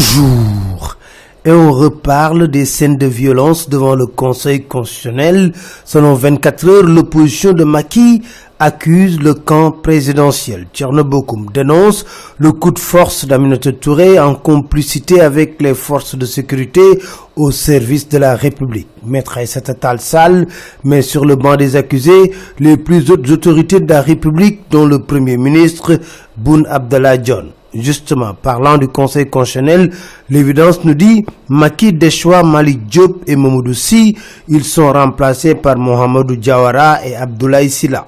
Bonjour. Et on reparle des scènes de violence devant le Conseil constitutionnel. Selon 24 heures, l'opposition de Maki accuse le camp présidentiel. Tchernobokoum dénonce le coup de force d'Aminata Touré en complicité avec les forces de sécurité au service de la République. Maître Aïssata Sal met sur le banc des accusés les plus hautes autorités de la République dont le Premier ministre Boun Abdallah John. Justement, parlant du Conseil constitutionnel, l'évidence nous dit Maki Deshwa, Malik Diop et Mamoudou Si, ils sont remplacés par Mohamedou Diawara et Abdoulaye Silla.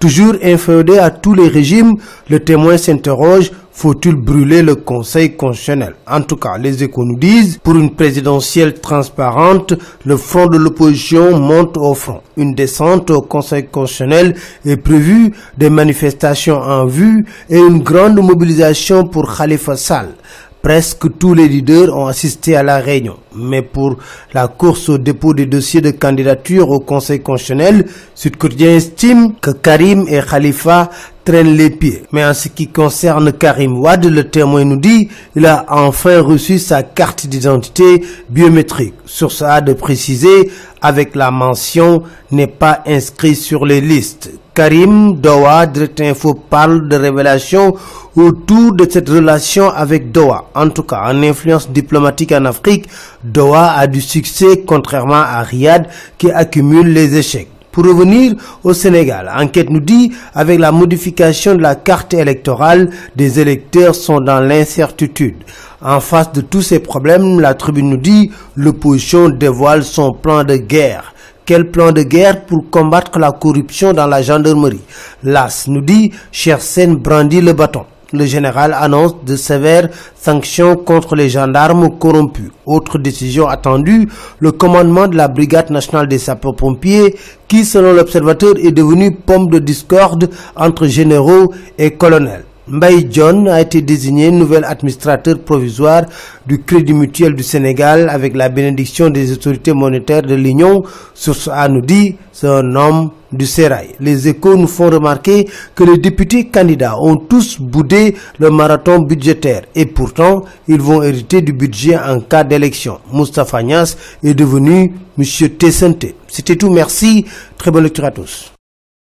Toujours inféodé à tous les régimes, le témoin s'interroge faut-il brûler le Conseil constitutionnel? En tout cas, les échos nous disent, pour une présidentielle transparente, le front de l'opposition monte au front. Une descente au Conseil constitutionnel est prévue, des manifestations en vue et une grande mobilisation pour Khalifa Sall. Presque tous les leaders ont assisté à la réunion. Mais pour la course au dépôt des dossiers de candidature au Conseil constitutionnel, Sud Quotidien estime que Karim et Khalifa traînent les pieds. Mais en ce qui concerne Karim Wad, le témoin nous dit il a enfin reçu sa carte d'identité biométrique. Sur ça de préciser avec la mention n'est pas inscrit sur les listes. Karim Doha, Direct Info parle de révélations autour de cette relation avec Doha. En tout cas, en influence diplomatique en Afrique, Doha a du succès contrairement à Riyad qui accumule les échecs. Pour revenir au Sénégal, enquête nous dit, avec la modification de la carte électorale, des électeurs sont dans l'incertitude. En face de tous ces problèmes, la tribune nous dit, l'opposition dévoile son plan de guerre. Quel plan de guerre pour combattre la corruption dans la gendarmerie? L'AS nous dit, Chersen brandit le bâton. Le général annonce de sévères sanctions contre les gendarmes corrompus. Autre décision attendue, le commandement de la brigade nationale des sapeurs-pompiers qui, selon l'observateur, est devenu pomme de discorde entre généraux et colonels. Mbaye John a été désigné nouvel administrateur provisoire du Crédit Mutuel du Sénégal avec la bénédiction des autorités monétaires de l'Union. Sur ce nous dit, c'est un homme du Sérail. Les échos nous font remarquer que les députés candidats ont tous boudé le marathon budgétaire et pourtant ils vont hériter du budget en cas d'élection. Moustapha Nias est devenu Monsieur Tessente. C'était tout, merci. Très bonne lecture à tous.